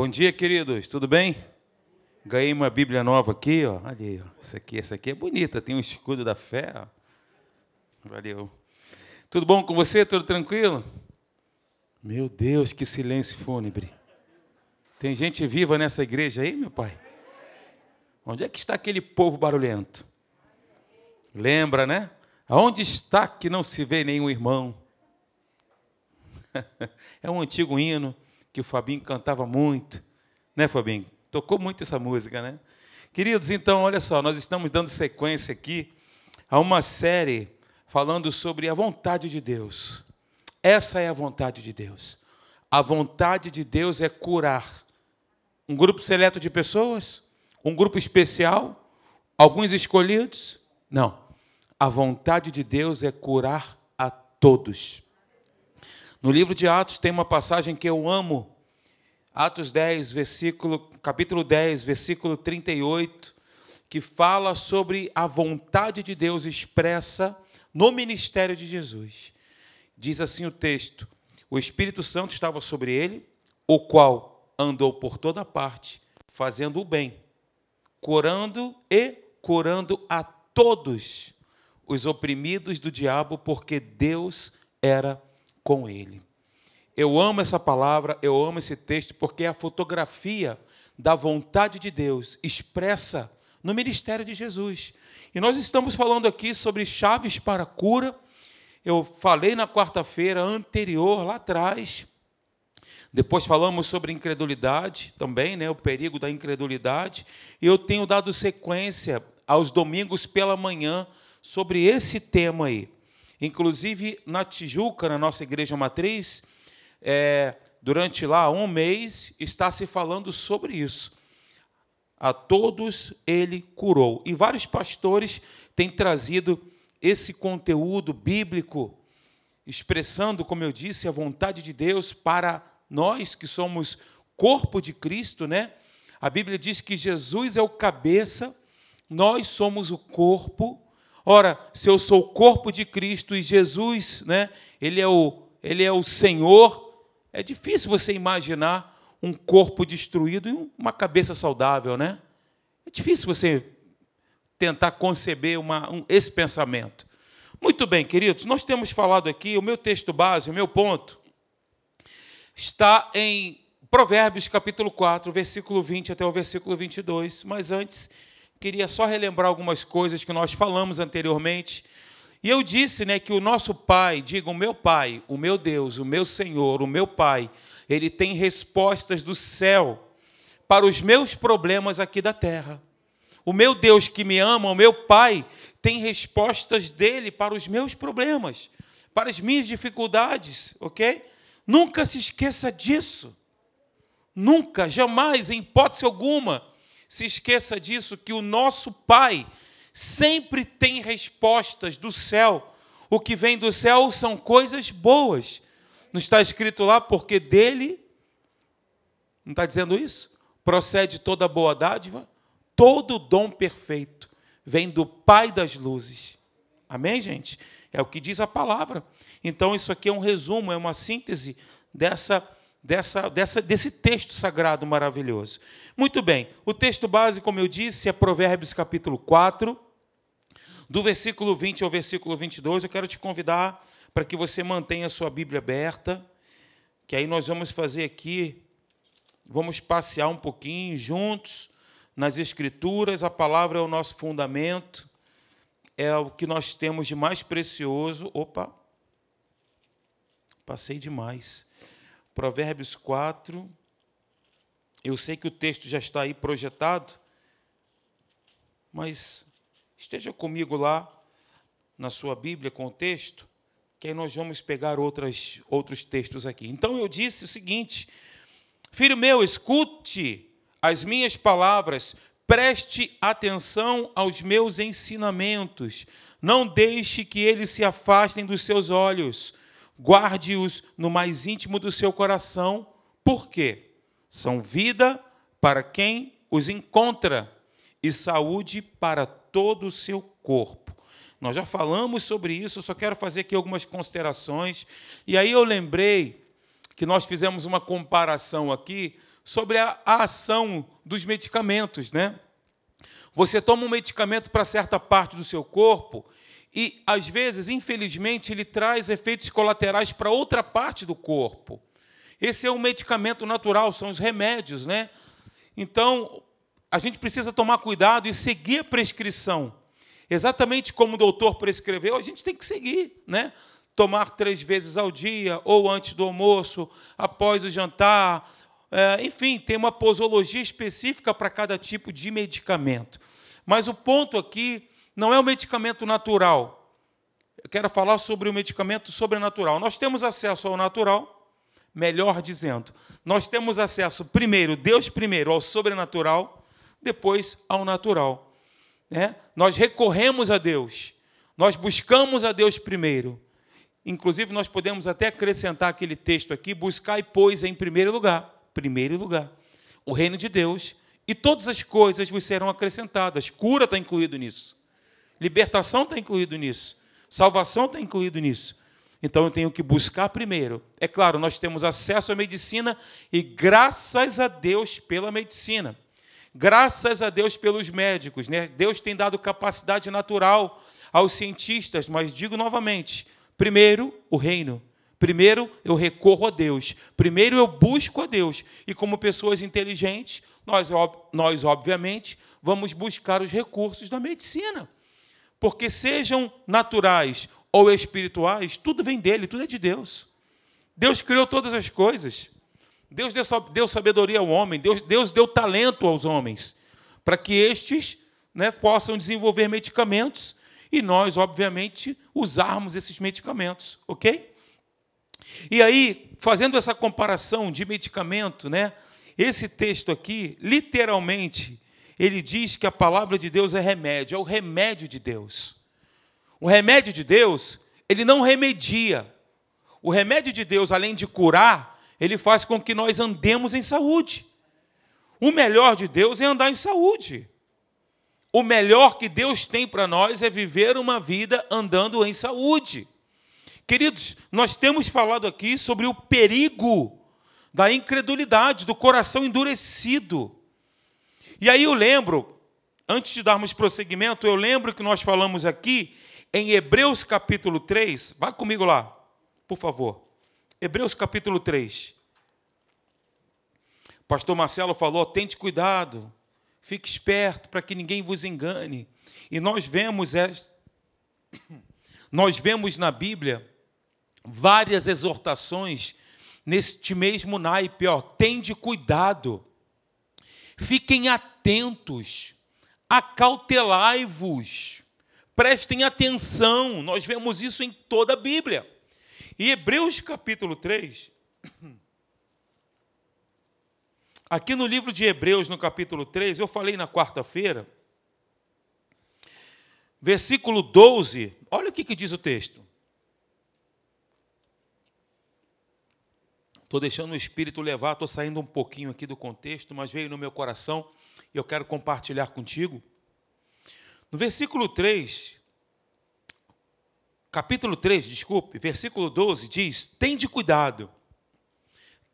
Bom dia, queridos. Tudo bem? Ganhei uma Bíblia nova aqui, ó. Olha aí, ó. Essa aqui, essa aqui é bonita, tem um escudo da fé. Ó. Valeu. Tudo bom com você? Tudo tranquilo? Meu Deus, que silêncio fúnebre. Tem gente viva nessa igreja aí, meu pai? Onde é que está aquele povo barulhento? Lembra, né? Aonde está que não se vê nenhum irmão? é um antigo hino que o Fabinho cantava muito, né, Fabinho? Tocou muito essa música, né? Queridos, então, olha só, nós estamos dando sequência aqui a uma série falando sobre a vontade de Deus. Essa é a vontade de Deus. A vontade de Deus é curar um grupo seleto de pessoas, um grupo especial, alguns escolhidos. Não. A vontade de Deus é curar a todos. No livro de Atos tem uma passagem que eu amo. Atos 10, versículo, capítulo 10, versículo 38, que fala sobre a vontade de Deus expressa no ministério de Jesus. Diz assim o texto: O Espírito Santo estava sobre ele, o qual andou por toda parte, fazendo o bem, curando e curando a todos os oprimidos do diabo, porque Deus era com ele. Eu amo essa palavra, eu amo esse texto, porque é a fotografia da vontade de Deus expressa no ministério de Jesus. E nós estamos falando aqui sobre chaves para cura. Eu falei na quarta-feira anterior, lá atrás. Depois falamos sobre incredulidade também, né, o perigo da incredulidade. E eu tenho dado sequência aos domingos pela manhã sobre esse tema aí. Inclusive, na Tijuca, na nossa igreja matriz, é, durante lá um mês, está se falando sobre isso. A todos ele curou. E vários pastores têm trazido esse conteúdo bíblico, expressando, como eu disse, a vontade de Deus para nós que somos corpo de Cristo, né? A Bíblia diz que Jesus é o cabeça, nós somos o corpo. Ora, se eu sou o corpo de Cristo e Jesus, né, ele é o ele é o Senhor, é difícil você imaginar um corpo destruído e uma cabeça saudável, né? É difícil você tentar conceber uma, um, esse pensamento. Muito bem, queridos, nós temos falado aqui, o meu texto base, o meu ponto, está em Provérbios capítulo 4, versículo 20 até o versículo 22. Mas antes, queria só relembrar algumas coisas que nós falamos anteriormente. E eu disse né, que o nosso Pai, diga o meu Pai, o meu Deus, o meu Senhor, o meu Pai, ele tem respostas do céu para os meus problemas aqui da terra. O meu Deus que me ama, o meu Pai, tem respostas dele para os meus problemas, para as minhas dificuldades, ok? Nunca se esqueça disso. Nunca, jamais, em hipótese alguma, se esqueça disso, que o nosso Pai sempre tem respostas do céu. O que vem do céu são coisas boas. Não está escrito lá, porque dele, não está dizendo isso? Procede toda boa dádiva, todo dom perfeito vem do Pai das luzes. Amém, gente? É o que diz a palavra. Então, isso aqui é um resumo, é uma síntese dessa dessa, dessa, desse texto sagrado maravilhoso. Muito bem, o texto base, como eu disse, é Provérbios capítulo 4, do versículo 20 ao versículo 22. Eu quero te convidar para que você mantenha a sua Bíblia aberta, que aí nós vamos fazer aqui, vamos passear um pouquinho juntos nas Escrituras, a palavra é o nosso fundamento, é o que nós temos de mais precioso. Opa, passei demais. Provérbios 4. Eu sei que o texto já está aí projetado, mas esteja comigo lá na sua Bíblia com o texto, que aí nós vamos pegar outras, outros textos aqui. Então eu disse o seguinte: Filho meu, escute as minhas palavras, preste atenção aos meus ensinamentos, não deixe que eles se afastem dos seus olhos. Guarde-os no mais íntimo do seu coração, porque são vida para quem os encontra e saúde para todo o seu corpo. Nós já falamos sobre isso, só quero fazer aqui algumas considerações. E aí eu lembrei que nós fizemos uma comparação aqui sobre a ação dos medicamentos, né? Você toma um medicamento para certa parte do seu corpo e, às vezes, infelizmente, ele traz efeitos colaterais para outra parte do corpo. Esse é um medicamento natural, são os remédios, né? Então, a gente precisa tomar cuidado e seguir a prescrição. Exatamente como o doutor prescreveu, a gente tem que seguir, né? Tomar três vezes ao dia, ou antes do almoço, após o jantar, é, enfim, tem uma posologia específica para cada tipo de medicamento. Mas o ponto aqui não é o medicamento natural. Eu quero falar sobre o medicamento sobrenatural. Nós temos acesso ao natural, melhor dizendo, nós temos acesso primeiro, Deus primeiro, ao sobrenatural, depois ao natural. Né? Nós recorremos a Deus, nós buscamos a Deus primeiro. Inclusive, nós podemos até acrescentar aquele texto aqui: buscar e pois em primeiro lugar primeiro lugar. O reino de Deus e todas as coisas vos serão acrescentadas. Cura está incluído nisso. Libertação está incluído nisso. Salvação está incluído nisso. Então eu tenho que buscar primeiro. É claro, nós temos acesso à medicina e graças a Deus pela medicina. Graças a Deus pelos médicos. Né? Deus tem dado capacidade natural aos cientistas, mas digo novamente: primeiro, o reino. Primeiro eu recorro a Deus, primeiro eu busco a Deus. E como pessoas inteligentes, nós, nós obviamente vamos buscar os recursos da medicina. Porque sejam naturais ou espirituais, tudo vem dele, tudo é de Deus. Deus criou todas as coisas. Deus deu sabedoria ao homem, Deus, Deus deu talento aos homens, para que estes né, possam desenvolver medicamentos e nós, obviamente, usarmos esses medicamentos, ok? E aí, fazendo essa comparação de medicamento, né? Esse texto aqui, literalmente, ele diz que a palavra de Deus é remédio, é o remédio de Deus. O remédio de Deus, ele não remedia. O remédio de Deus, além de curar, ele faz com que nós andemos em saúde. O melhor de Deus é andar em saúde. O melhor que Deus tem para nós é viver uma vida andando em saúde. Queridos, nós temos falado aqui sobre o perigo da incredulidade, do coração endurecido. E aí eu lembro, antes de darmos prosseguimento, eu lembro que nós falamos aqui em Hebreus capítulo 3. Vá comigo lá, por favor. Hebreus capítulo 3. Pastor Marcelo falou: tente cuidado, fique esperto para que ninguém vos engane. E nós vemos, nós vemos na Bíblia várias exortações neste mesmo naipe, ó, tende cuidado, fiquem atentos, acautelai-vos, prestem atenção, nós vemos isso em toda a Bíblia. E Hebreus capítulo 3, aqui no livro de Hebreus, no capítulo 3, eu falei na quarta-feira, versículo 12, olha o que, que diz o texto. Estou deixando o Espírito levar, estou saindo um pouquinho aqui do contexto, mas veio no meu coração e eu quero compartilhar contigo. No versículo 3, capítulo 3, desculpe, versículo 12 diz: Tende cuidado,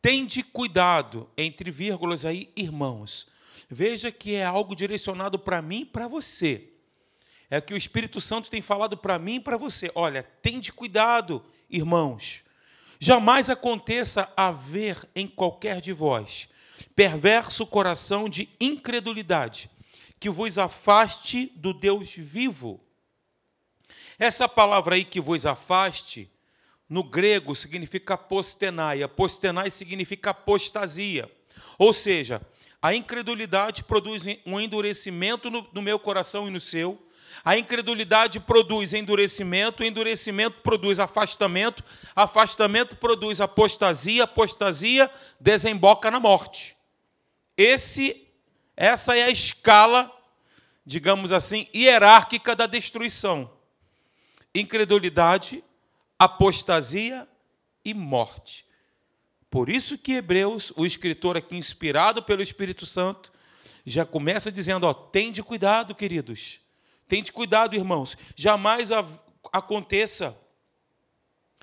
tende cuidado, entre vírgulas aí, irmãos. Veja que é algo direcionado para mim e para você. É que o Espírito Santo tem falado para mim e para você. Olha, tende cuidado, irmãos Jamais aconteça haver em qualquer de vós perverso coração de incredulidade, que vos afaste do Deus vivo. Essa palavra aí que vos afaste, no grego significa apostenai. Apostenai significa apostasia. Ou seja, a incredulidade produz um endurecimento no, no meu coração e no seu, a incredulidade produz endurecimento, endurecimento produz afastamento, afastamento produz apostasia, apostasia desemboca na morte. Esse, essa é a escala, digamos assim, hierárquica da destruição. Incredulidade, apostasia e morte. Por isso que Hebreus, o escritor aqui inspirado pelo Espírito Santo, já começa dizendo, ó, tende cuidado, queridos Tente cuidado, irmãos. Jamais aconteça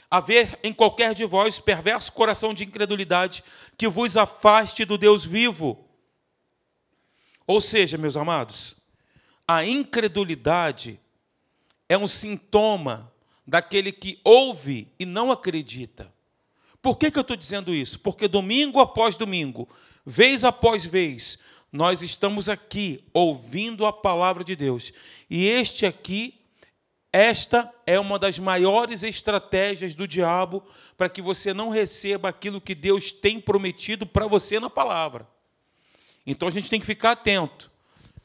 haver em qualquer de vós perverso coração de incredulidade que vos afaste do Deus vivo. Ou seja, meus amados, a incredulidade é um sintoma daquele que ouve e não acredita. Por que, que eu estou dizendo isso? Porque domingo após domingo, vez após vez, nós estamos aqui ouvindo a palavra de Deus. E este aqui, esta é uma das maiores estratégias do diabo para que você não receba aquilo que Deus tem prometido para você na palavra. Então a gente tem que ficar atento.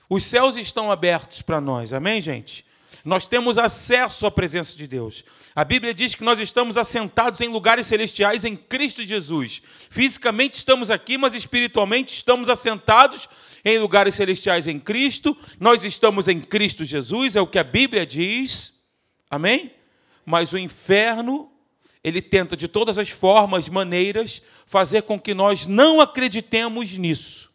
Os céus estão abertos para nós, amém, gente? Nós temos acesso à presença de Deus. A Bíblia diz que nós estamos assentados em lugares celestiais em Cristo Jesus. Fisicamente estamos aqui, mas espiritualmente estamos assentados em lugares celestiais em Cristo. Nós estamos em Cristo Jesus, é o que a Bíblia diz. Amém? Mas o inferno, ele tenta de todas as formas, maneiras, fazer com que nós não acreditemos nisso.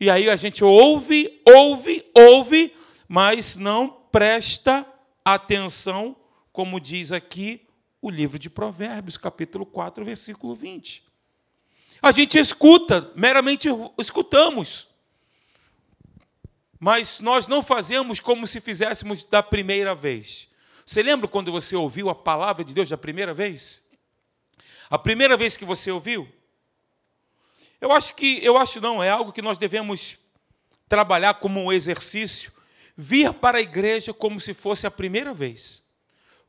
E aí a gente ouve, ouve, ouve, mas não presta atenção, como diz aqui o livro de Provérbios, capítulo 4, versículo 20. A gente escuta, meramente escutamos. Mas nós não fazemos como se fizéssemos da primeira vez. Você lembra quando você ouviu a palavra de Deus da primeira vez? A primeira vez que você ouviu? Eu acho que, eu acho não, é algo que nós devemos trabalhar como um exercício, vir para a igreja como se fosse a primeira vez,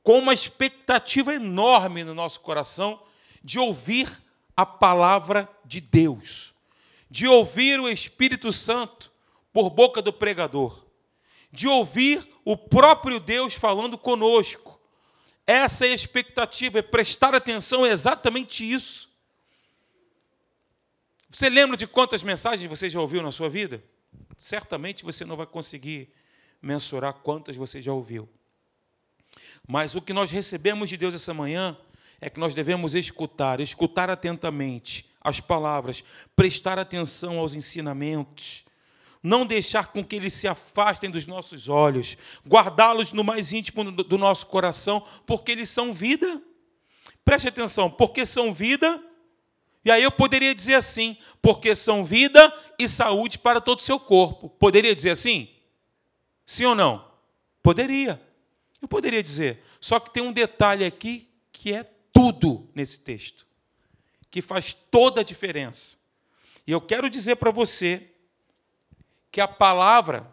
com uma expectativa enorme no nosso coração de ouvir a palavra de Deus, de ouvir o Espírito Santo por boca do pregador, de ouvir o próprio Deus falando conosco. Essa é a expectativa, é prestar atenção é exatamente isso. Você lembra de quantas mensagens você já ouviu na sua vida? Certamente você não vai conseguir mensurar quantas você já ouviu. Mas o que nós recebemos de Deus essa manhã é que nós devemos escutar, escutar atentamente as palavras, prestar atenção aos ensinamentos, não deixar com que eles se afastem dos nossos olhos, guardá-los no mais íntimo do nosso coração, porque eles são vida. Preste atenção, porque são vida e aí eu poderia dizer assim, porque são vida e saúde para todo o seu corpo. Poderia dizer assim? Sim ou não? Poderia. Eu poderia dizer. Só que tem um detalhe aqui que é tudo nesse texto, que faz toda a diferença. E eu quero dizer para você que a palavra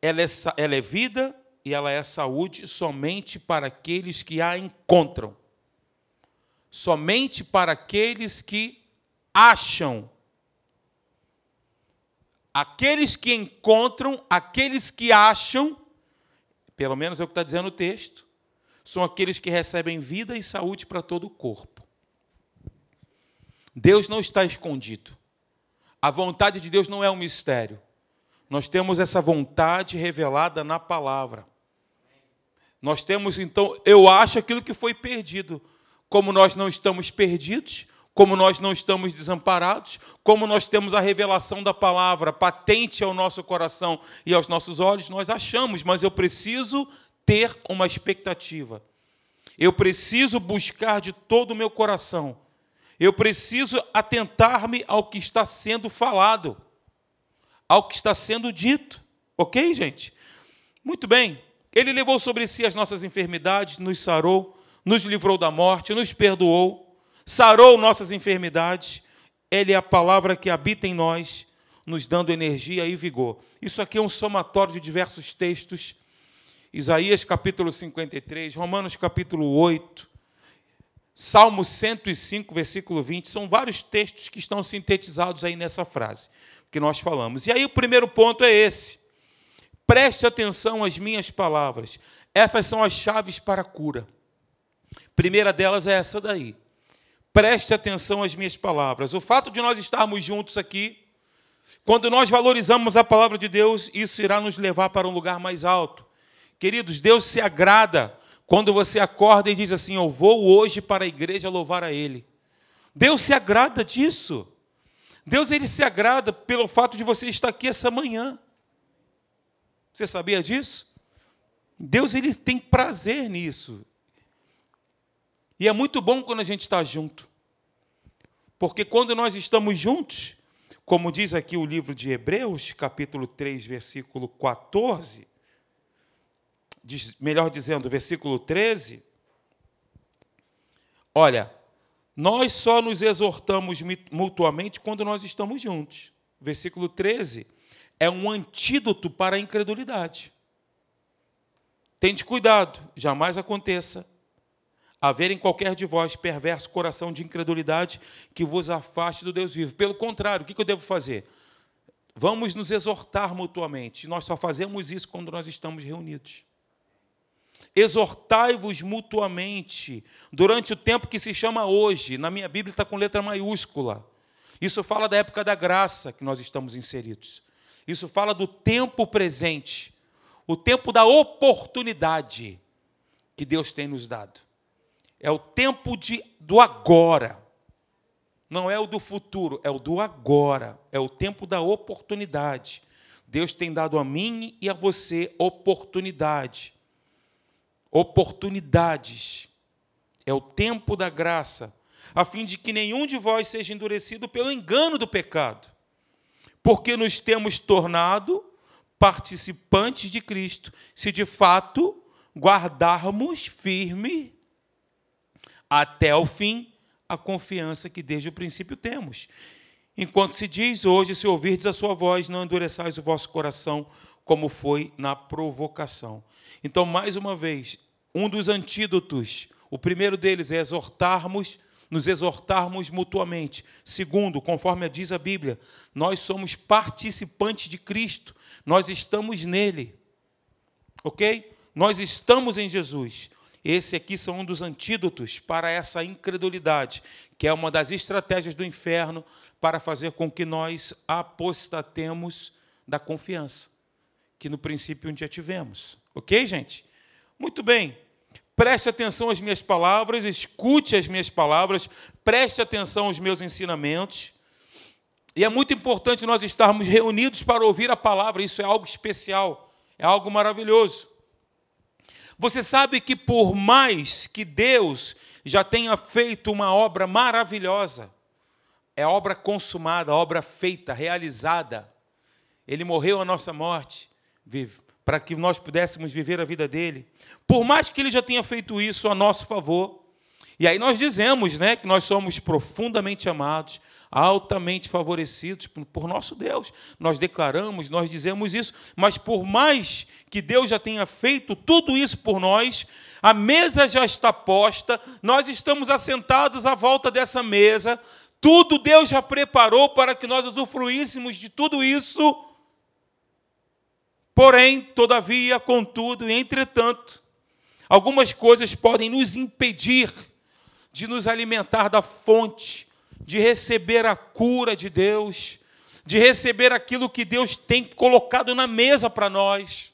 ela é, ela é vida e ela é saúde somente para aqueles que a encontram somente para aqueles que acham. Aqueles que encontram, aqueles que acham, pelo menos é o que está dizendo o texto, são aqueles que recebem vida e saúde para todo o corpo. Deus não está escondido. A vontade de Deus não é um mistério. Nós temos essa vontade revelada na palavra. Nós temos, então, eu acho aquilo que foi perdido como nós não estamos perdidos, como nós não estamos desamparados, como nós temos a revelação da palavra patente ao nosso coração e aos nossos olhos, nós achamos, mas eu preciso ter uma expectativa. Eu preciso buscar de todo o meu coração. Eu preciso atentar-me ao que está sendo falado, ao que está sendo dito. Ok, gente? Muito bem. Ele levou sobre si as nossas enfermidades, nos sarou nos livrou da morte, nos perdoou, sarou nossas enfermidades. Ele é a palavra que habita em nós, nos dando energia e vigor. Isso aqui é um somatório de diversos textos. Isaías capítulo 53, Romanos capítulo 8, Salmo 105, versículo 20, são vários textos que estão sintetizados aí nessa frase que nós falamos. E aí o primeiro ponto é esse. Preste atenção às minhas palavras. Essas são as chaves para a cura. Primeira delas é essa daí. Preste atenção às minhas palavras. O fato de nós estarmos juntos aqui, quando nós valorizamos a palavra de Deus, isso irá nos levar para um lugar mais alto. Queridos, Deus se agrada quando você acorda e diz assim: Eu vou hoje para a igreja louvar a Ele. Deus se agrada disso. Deus ele se agrada pelo fato de você estar aqui essa manhã. Você sabia disso? Deus ele tem prazer nisso. E é muito bom quando a gente está junto. Porque quando nós estamos juntos, como diz aqui o livro de Hebreus, capítulo 3, versículo 14, diz, melhor dizendo, versículo 13, olha, nós só nos exortamos mutuamente quando nós estamos juntos. Versículo 13 é um antídoto para a incredulidade. Tente cuidado, jamais aconteça haver em qualquer de vós perverso coração de incredulidade que vos afaste do Deus vivo. Pelo contrário, o que eu devo fazer? Vamos nos exortar mutuamente. Nós só fazemos isso quando nós estamos reunidos. Exortai-vos mutuamente durante o tempo que se chama hoje. Na minha Bíblia está com letra maiúscula. Isso fala da época da graça que nós estamos inseridos. Isso fala do tempo presente, o tempo da oportunidade que Deus tem nos dado. É o tempo de, do agora. Não é o do futuro, é o do agora. É o tempo da oportunidade. Deus tem dado a mim e a você oportunidade oportunidades. É o tempo da graça, a fim de que nenhum de vós seja endurecido pelo engano do pecado, porque nos temos tornado participantes de Cristo, se de fato guardarmos firme até o fim a confiança que desde o princípio temos. Enquanto se diz hoje, se ouvirdes a sua voz, não endureçais o vosso coração, como foi na provocação. Então, mais uma vez, um dos antídotos, o primeiro deles é exortarmos, nos exortarmos mutuamente. Segundo, conforme diz a Bíblia, nós somos participantes de Cristo, nós estamos nele. Ok? Nós estamos em Jesus. Esse aqui são um dos antídotos para essa incredulidade, que é uma das estratégias do inferno para fazer com que nós apostatemos da confiança que no princípio um dia tivemos. Ok, gente? Muito bem. Preste atenção às minhas palavras, escute as minhas palavras, preste atenção aos meus ensinamentos. E é muito importante nós estarmos reunidos para ouvir a palavra, isso é algo especial, é algo maravilhoso. Você sabe que por mais que Deus já tenha feito uma obra maravilhosa, é obra consumada, obra feita, realizada. Ele morreu a nossa morte, para que nós pudéssemos viver a vida dele. Por mais que ele já tenha feito isso a nosso favor. E aí nós dizemos né, que nós somos profundamente amados, altamente favorecidos por nosso Deus. Nós declaramos, nós dizemos isso, mas por mais que Deus já tenha feito tudo isso por nós, a mesa já está posta, nós estamos assentados à volta dessa mesa, tudo Deus já preparou para que nós usufruíssemos de tudo isso. Porém, todavia, contudo, entretanto, algumas coisas podem nos impedir de nos alimentar da fonte, de receber a cura de Deus, de receber aquilo que Deus tem colocado na mesa para nós.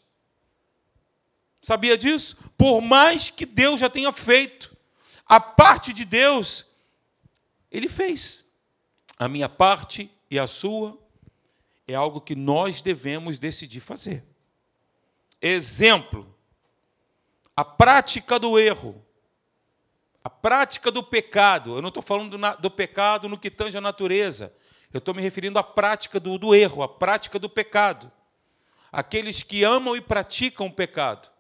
Sabia disso? Por mais que Deus já tenha feito, a parte de Deus ele fez. A minha parte e a sua é algo que nós devemos decidir fazer. Exemplo: a prática do erro, a prática do pecado. Eu não estou falando do, do, pecado no que tange a natureza, eu estou me referindo à prática do, do erro, à prática do pecado. Aqueles que amam e praticam o pecado.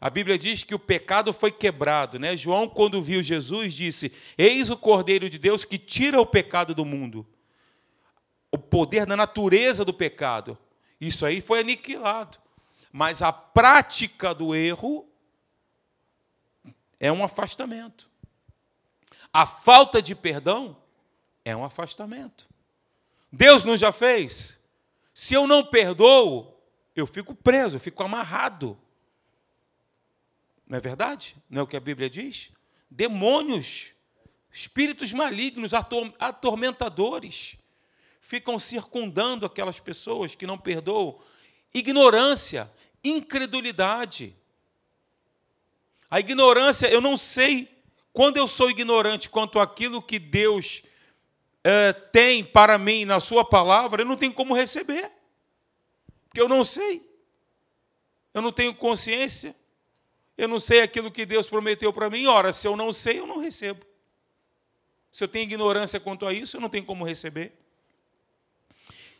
A Bíblia diz que o pecado foi quebrado, né? João, quando viu Jesus, disse: Eis o Cordeiro de Deus que tira o pecado do mundo. O poder da natureza do pecado. Isso aí foi aniquilado. Mas a prática do erro é um afastamento. A falta de perdão é um afastamento. Deus não já fez? Se eu não perdoo, eu fico preso, eu fico amarrado. Não é verdade? Não é o que a Bíblia diz? Demônios, espíritos malignos, atormentadores, ficam circundando aquelas pessoas que não perdoam. Ignorância, incredulidade. A ignorância, eu não sei, quando eu sou ignorante quanto àquilo que Deus é, tem para mim na Sua palavra, eu não tenho como receber, porque eu não sei, eu não tenho consciência. Eu não sei aquilo que Deus prometeu para mim. Ora, se eu não sei, eu não recebo. Se eu tenho ignorância quanto a isso, eu não tenho como receber.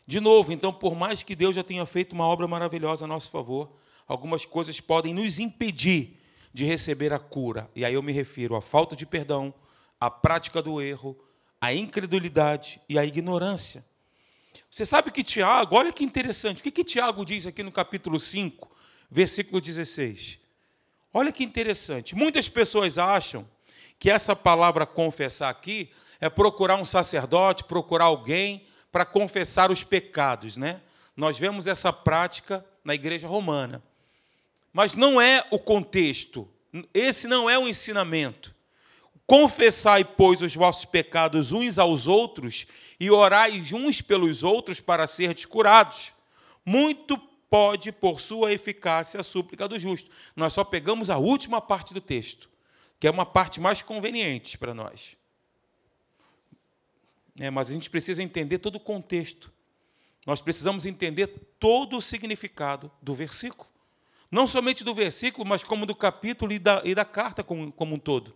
De novo, então, por mais que Deus já tenha feito uma obra maravilhosa a nosso favor, algumas coisas podem nos impedir de receber a cura. E aí eu me refiro à falta de perdão, à prática do erro, à incredulidade e à ignorância. Você sabe que Tiago, olha que interessante, o que, que Tiago diz aqui no capítulo 5, versículo 16? Olha que interessante. Muitas pessoas acham que essa palavra confessar aqui é procurar um sacerdote, procurar alguém para confessar os pecados, né? Nós vemos essa prática na igreja romana. Mas não é o contexto. Esse não é o ensinamento. Confessai, pois, os vossos pecados uns aos outros e orai uns pelos outros para serdes curados. Muito pode, por sua eficácia, a súplica do justo. Nós só pegamos a última parte do texto, que é uma parte mais conveniente para nós. É, mas a gente precisa entender todo o contexto. Nós precisamos entender todo o significado do versículo. Não somente do versículo, mas como do capítulo e da, e da carta como, como um todo.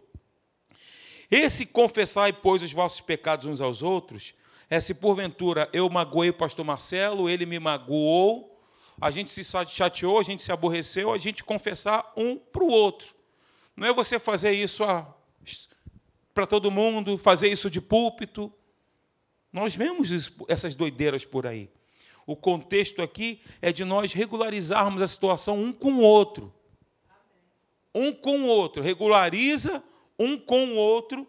Esse confessai, pois, os vossos pecados uns aos outros, é se porventura eu magoei o pastor Marcelo, ele me magoou, a gente se chateou, a gente se aborreceu, a gente confessar um para o outro. Não é você fazer isso para todo mundo, fazer isso de púlpito. Nós vemos essas doideiras por aí. O contexto aqui é de nós regularizarmos a situação um com o outro. Um com o outro. Regulariza um com o outro.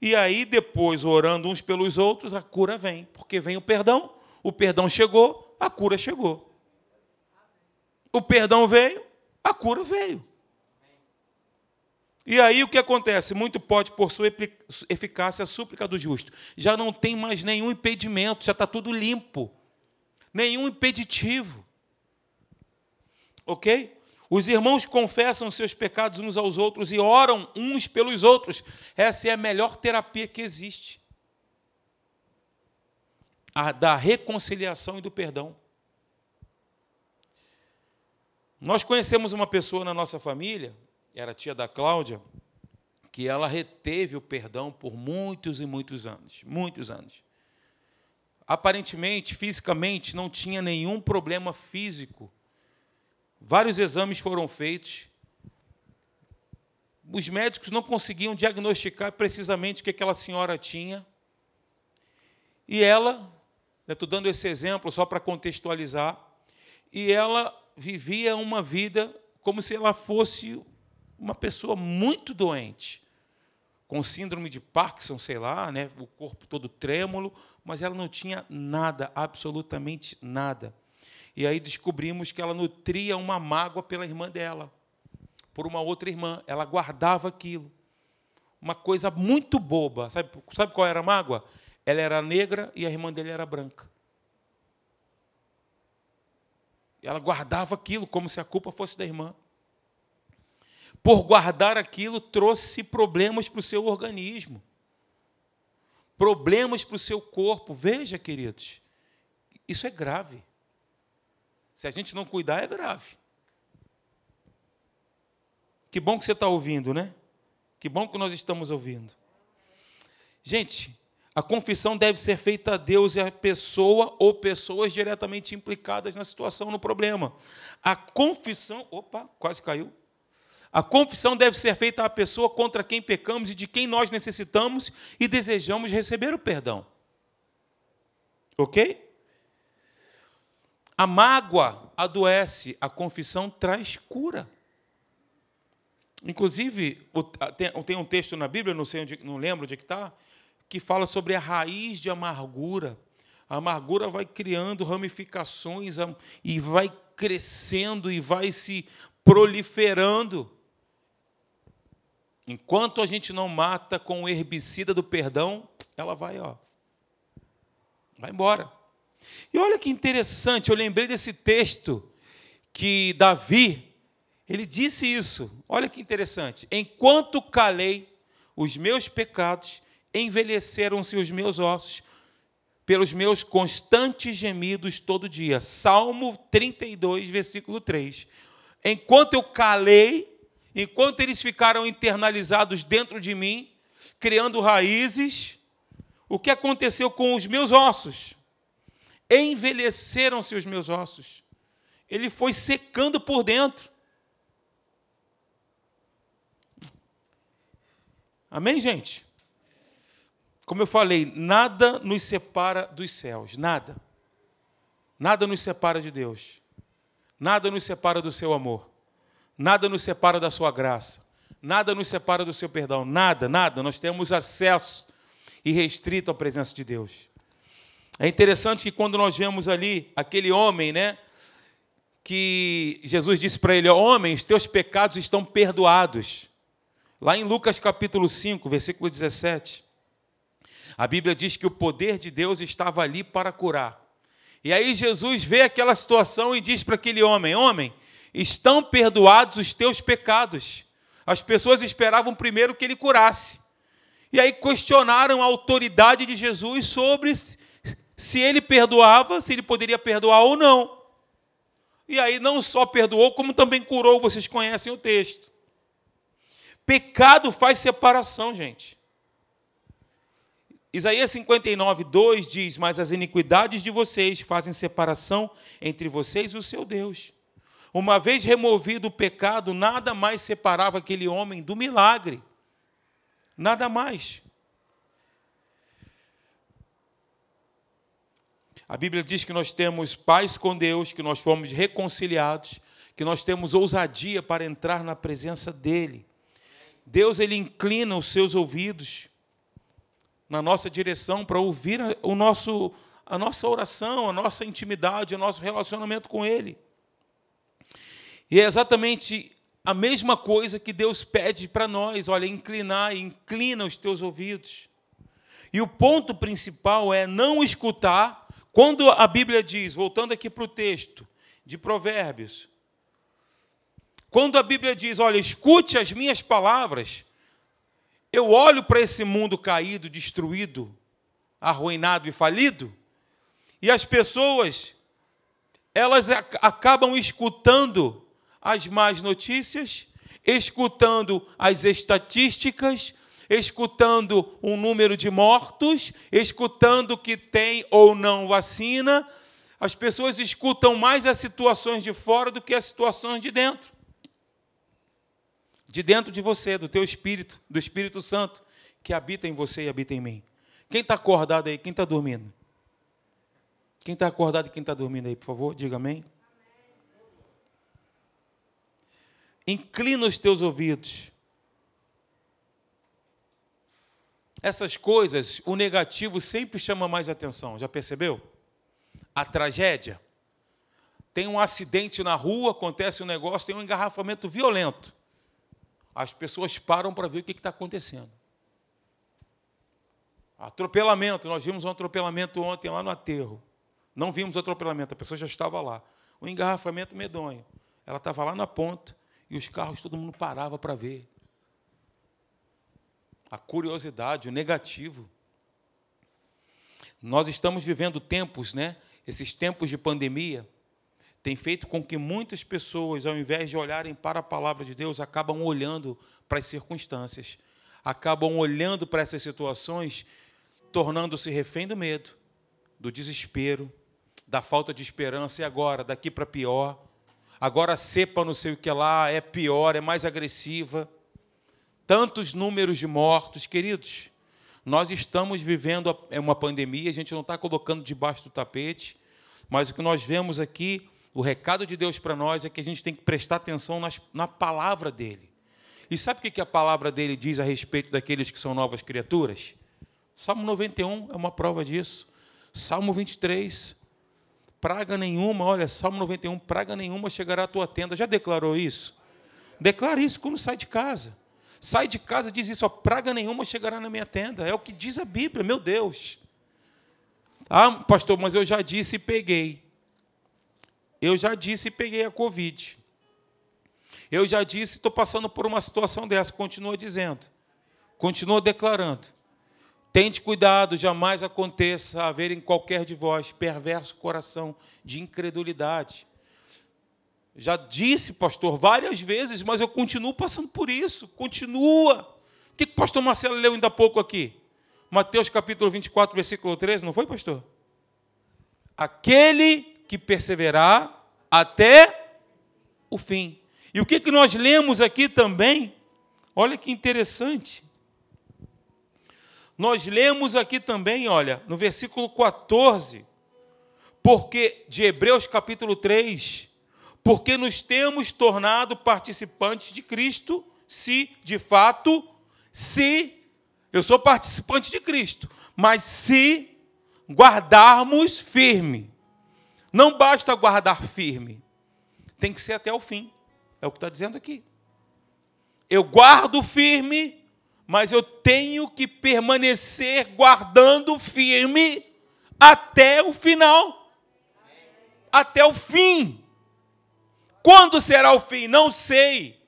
E aí, depois, orando uns pelos outros, a cura vem. Porque vem o perdão, o perdão chegou, a cura chegou. O perdão veio, a cura veio. E aí o que acontece? Muito pode, por sua eficácia, a súplica do justo. Já não tem mais nenhum impedimento, já está tudo limpo. Nenhum impeditivo. Ok? Os irmãos confessam seus pecados uns aos outros e oram uns pelos outros. Essa é a melhor terapia que existe. A da reconciliação e do perdão. Nós conhecemos uma pessoa na nossa família, era tia da Cláudia, que ela reteve o perdão por muitos e muitos anos, muitos anos. Aparentemente, fisicamente, não tinha nenhum problema físico. Vários exames foram feitos. Os médicos não conseguiam diagnosticar precisamente o que aquela senhora tinha. E ela, estou dando esse exemplo só para contextualizar, e ela vivia uma vida como se ela fosse uma pessoa muito doente, com síndrome de Parkinson, sei lá, né, o corpo todo trêmulo, mas ela não tinha nada, absolutamente nada. E aí descobrimos que ela nutria uma mágoa pela irmã dela, por uma outra irmã. Ela guardava aquilo. Uma coisa muito boba. Sabe, sabe qual era a mágoa? Ela era negra e a irmã dele era branca. Ela guardava aquilo como se a culpa fosse da irmã. Por guardar aquilo, trouxe problemas para o seu organismo, problemas para o seu corpo. Veja, queridos, isso é grave. Se a gente não cuidar, é grave. Que bom que você está ouvindo, né? Que bom que nós estamos ouvindo. Gente, a confissão deve ser feita a Deus e a pessoa ou pessoas diretamente implicadas na situação, no problema. A confissão, opa, quase caiu. A confissão deve ser feita à pessoa contra quem pecamos e de quem nós necessitamos e desejamos receber o perdão. Ok? A mágoa adoece, a confissão traz cura. Inclusive, tem um texto na Bíblia, não sei onde, não lembro onde é está, que fala sobre a raiz de amargura. A amargura vai criando ramificações e vai crescendo e vai se proliferando. Enquanto a gente não mata com o herbicida do perdão, ela vai, ó, vai embora. E olha que interessante, eu lembrei desse texto que Davi, ele disse isso. Olha que interessante. Enquanto calei os meus pecados, envelheceram-se os meus ossos pelos meus constantes gemidos todo dia. Salmo 32, versículo 3. Enquanto eu calei, enquanto eles ficaram internalizados dentro de mim, criando raízes, o que aconteceu com os meus ossos? Envelheceram-se os meus ossos. Ele foi secando por dentro. Amém, gente? Como eu falei, nada nos separa dos céus, nada. Nada nos separa de Deus. Nada nos separa do seu amor. Nada nos separa da sua graça. Nada nos separa do seu perdão. Nada, nada. Nós temos acesso irrestrito à presença de Deus. É interessante que quando nós vemos ali aquele homem, né, que Jesus disse para ele: Homem, os teus pecados estão perdoados. Lá em Lucas capítulo 5, versículo 17, a Bíblia diz que o poder de Deus estava ali para curar. E aí Jesus vê aquela situação e diz para aquele homem: Homem, estão perdoados os teus pecados. As pessoas esperavam primeiro que ele curasse. E aí questionaram a autoridade de Jesus sobre se ele perdoava, se ele poderia perdoar ou não. E aí não só perdoou, como também curou, vocês conhecem o texto. Pecado faz separação, gente. Isaías 59, 2 diz: Mas as iniquidades de vocês fazem separação entre vocês e o seu Deus. Uma vez removido o pecado, nada mais separava aquele homem do milagre. Nada mais. A Bíblia diz que nós temos paz com Deus, que nós fomos reconciliados, que nós temos ousadia para entrar na presença dEle. Deus ele inclina os seus ouvidos na nossa direção para ouvir o nosso, a nossa oração, a nossa intimidade, o nosso relacionamento com Ele. E é exatamente a mesma coisa que Deus pede para nós, olha, inclinar, inclina os teus ouvidos. E o ponto principal é não escutar, quando a Bíblia diz, voltando aqui para o texto de Provérbios, quando a Bíblia diz, olha, escute as minhas palavras, eu olho para esse mundo caído, destruído, arruinado e falido, e as pessoas, elas acabam escutando as más notícias, escutando as estatísticas, escutando o número de mortos, escutando que tem ou não vacina. As pessoas escutam mais as situações de fora do que as situações de dentro de dentro de você, do teu espírito, do Espírito Santo, que habita em você e habita em mim. Quem está acordado aí? Quem está dormindo? Quem está acordado e quem está dormindo aí, por favor, diga amém. Inclina os teus ouvidos. Essas coisas, o negativo sempre chama mais atenção, já percebeu? A tragédia. Tem um acidente na rua, acontece um negócio, tem um engarrafamento violento as pessoas param para ver o que está acontecendo. Atropelamento, nós vimos um atropelamento ontem lá no aterro. Não vimos atropelamento, a pessoa já estava lá. O engarrafamento medonho. Ela estava lá na ponta e os carros, todo mundo parava para ver. A curiosidade, o negativo. Nós estamos vivendo tempos, né? Esses tempos de pandemia, tem feito com que muitas pessoas, ao invés de olharem para a palavra de Deus, acabam olhando para as circunstâncias, acabam olhando para essas situações, tornando-se refém do medo, do desespero, da falta de esperança, e agora, daqui para pior. Agora a cepa não sei o que lá é pior, é mais agressiva. Tantos números de mortos, queridos. Nós estamos vivendo uma pandemia, a gente não está colocando debaixo do tapete, mas o que nós vemos aqui o recado de Deus para nós é que a gente tem que prestar atenção nas, na palavra dele. E sabe o que a palavra dele diz a respeito daqueles que são novas criaturas? Salmo 91 é uma prova disso. Salmo 23, praga nenhuma, olha, Salmo 91, praga nenhuma chegará à tua tenda. Já declarou isso? Declara isso quando sai de casa. Sai de casa diz isso, ó, praga nenhuma chegará na minha tenda. É o que diz a Bíblia, meu Deus. Ah, pastor, mas eu já disse e peguei. Eu já disse e peguei a Covid. Eu já disse, estou passando por uma situação dessa. Continua dizendo. Continua declarando. Tente cuidado, jamais aconteça haver em qualquer de vós perverso coração de incredulidade. Já disse, pastor, várias vezes, mas eu continuo passando por isso. Continua. O que o pastor Marcelo leu ainda há pouco aqui? Mateus capítulo 24, versículo 13, não foi, pastor? Aquele que perseverar até o fim. E o que, nós lemos aqui também? Olha que interessante. Nós lemos aqui também, olha, no versículo 14, porque de Hebreus capítulo 3, porque nos temos tornado participantes de Cristo, se de fato, se eu sou participante de Cristo, mas se guardarmos firme, não basta guardar firme, tem que ser até o fim. É o que está dizendo aqui. Eu guardo firme, mas eu tenho que permanecer guardando firme até o final. Até o fim. Quando será o fim? Não sei.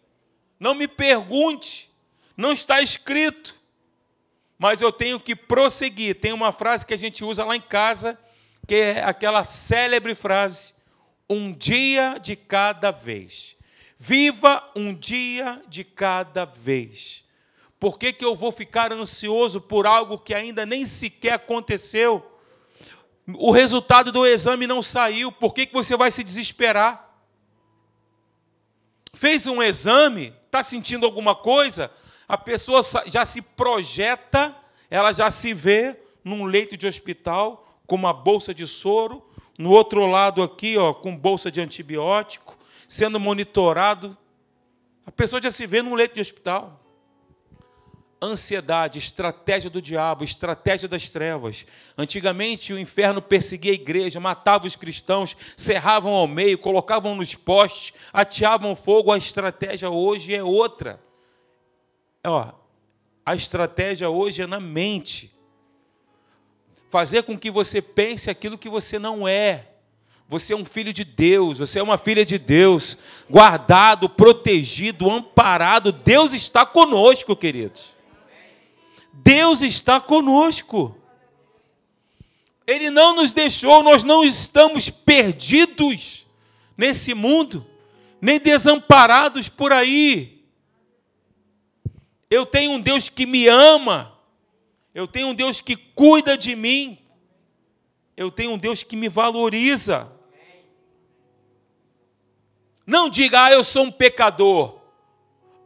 Não me pergunte. Não está escrito. Mas eu tenho que prosseguir. Tem uma frase que a gente usa lá em casa, que é aquela célebre frase: um dia de cada vez. Viva um dia de cada vez. Por que, que eu vou ficar ansioso por algo que ainda nem sequer aconteceu? O resultado do exame não saiu, por que, que você vai se desesperar? Fez um exame, está sentindo alguma coisa, a pessoa já se projeta, ela já se vê num leito de hospital, com uma bolsa de soro, no outro lado aqui, ó, com bolsa de antibiótico, sendo monitorado. A pessoa já se vê num leito de hospital. Ansiedade, estratégia do diabo, estratégia das trevas. Antigamente o inferno perseguia a igreja, matava os cristãos, cerravam ao meio, colocavam nos postes, ateavam fogo. A estratégia hoje é outra. Ó, a estratégia hoje é na mente. Fazer com que você pense aquilo que você não é. Você é um filho de Deus, você é uma filha de Deus, guardado, protegido, amparado. Deus está conosco, queridos. Deus está conosco. Ele não nos deixou, nós não estamos perdidos nesse mundo, nem desamparados por aí. Eu tenho um Deus que me ama, eu tenho um Deus que cuida de mim, eu tenho um Deus que me valoriza. Não diga, ah, eu sou um pecador.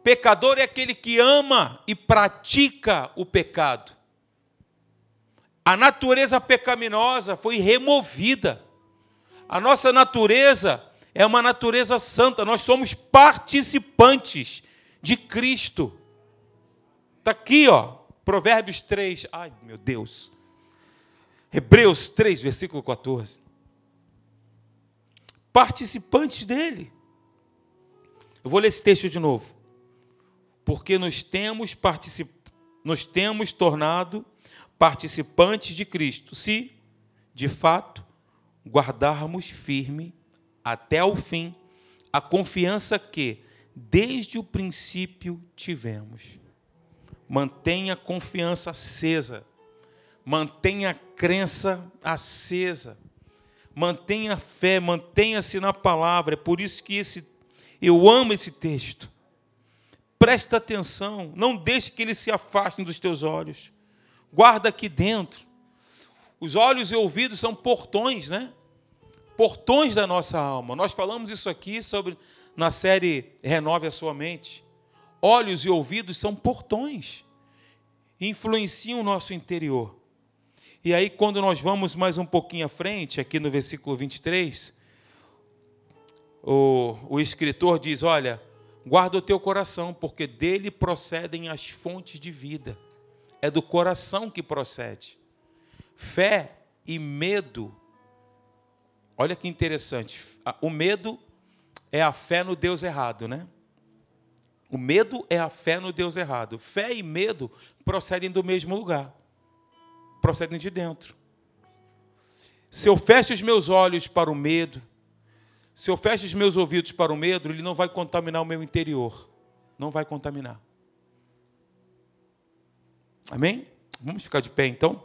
Pecador é aquele que ama e pratica o pecado. A natureza pecaminosa foi removida. A nossa natureza é uma natureza santa. Nós somos participantes de Cristo. Está aqui, ó, Provérbios 3. Ai, meu Deus. Hebreus 3, versículo 14. Participantes dele. Eu vou ler esse texto de novo. Porque nos temos, particip... nos temos tornado participantes de Cristo, se, de fato, guardarmos firme até o fim a confiança que, desde o princípio, tivemos. Mantenha a confiança acesa, mantenha a crença acesa, mantenha a fé, mantenha-se na palavra. É por isso que esse eu amo esse texto. Presta atenção, não deixe que ele se afaste dos teus olhos. Guarda aqui dentro. Os olhos e ouvidos são portões, né? Portões da nossa alma. Nós falamos isso aqui sobre na série Renove a sua mente. Olhos e ouvidos são portões. Influenciam o nosso interior. E aí, quando nós vamos mais um pouquinho à frente, aqui no versículo 23, o, o escritor diz: Olha, guarda o teu coração, porque dele procedem as fontes de vida. É do coração que procede. Fé e medo. Olha que interessante. O medo é a fé no Deus errado, né? O medo é a fé no Deus errado. Fé e medo procedem do mesmo lugar. Procedem de dentro. Se eu fecho os meus olhos para o medo, se eu fecho os meus ouvidos para o medo, ele não vai contaminar o meu interior. Não vai contaminar. Amém? Vamos ficar de pé então?